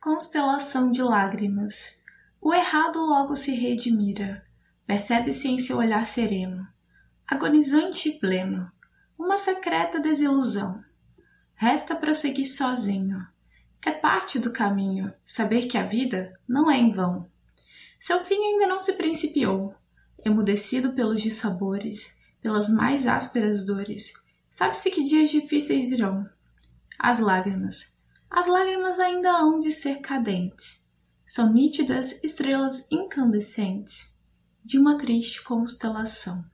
Constelação de lágrimas. O errado logo se redimira. Percebe-se em seu olhar sereno, agonizante e pleno, uma secreta desilusão. Resta prosseguir sozinho. É parte do caminho saber que a vida não é em vão. Seu fim ainda não se principiou. Emudecido pelos dissabores, pelas mais ásperas dores, sabe-se que dias difíceis virão. As lágrimas. As lágrimas ainda hão de ser cadentes. São nítidas estrelas incandescentes de uma triste constelação.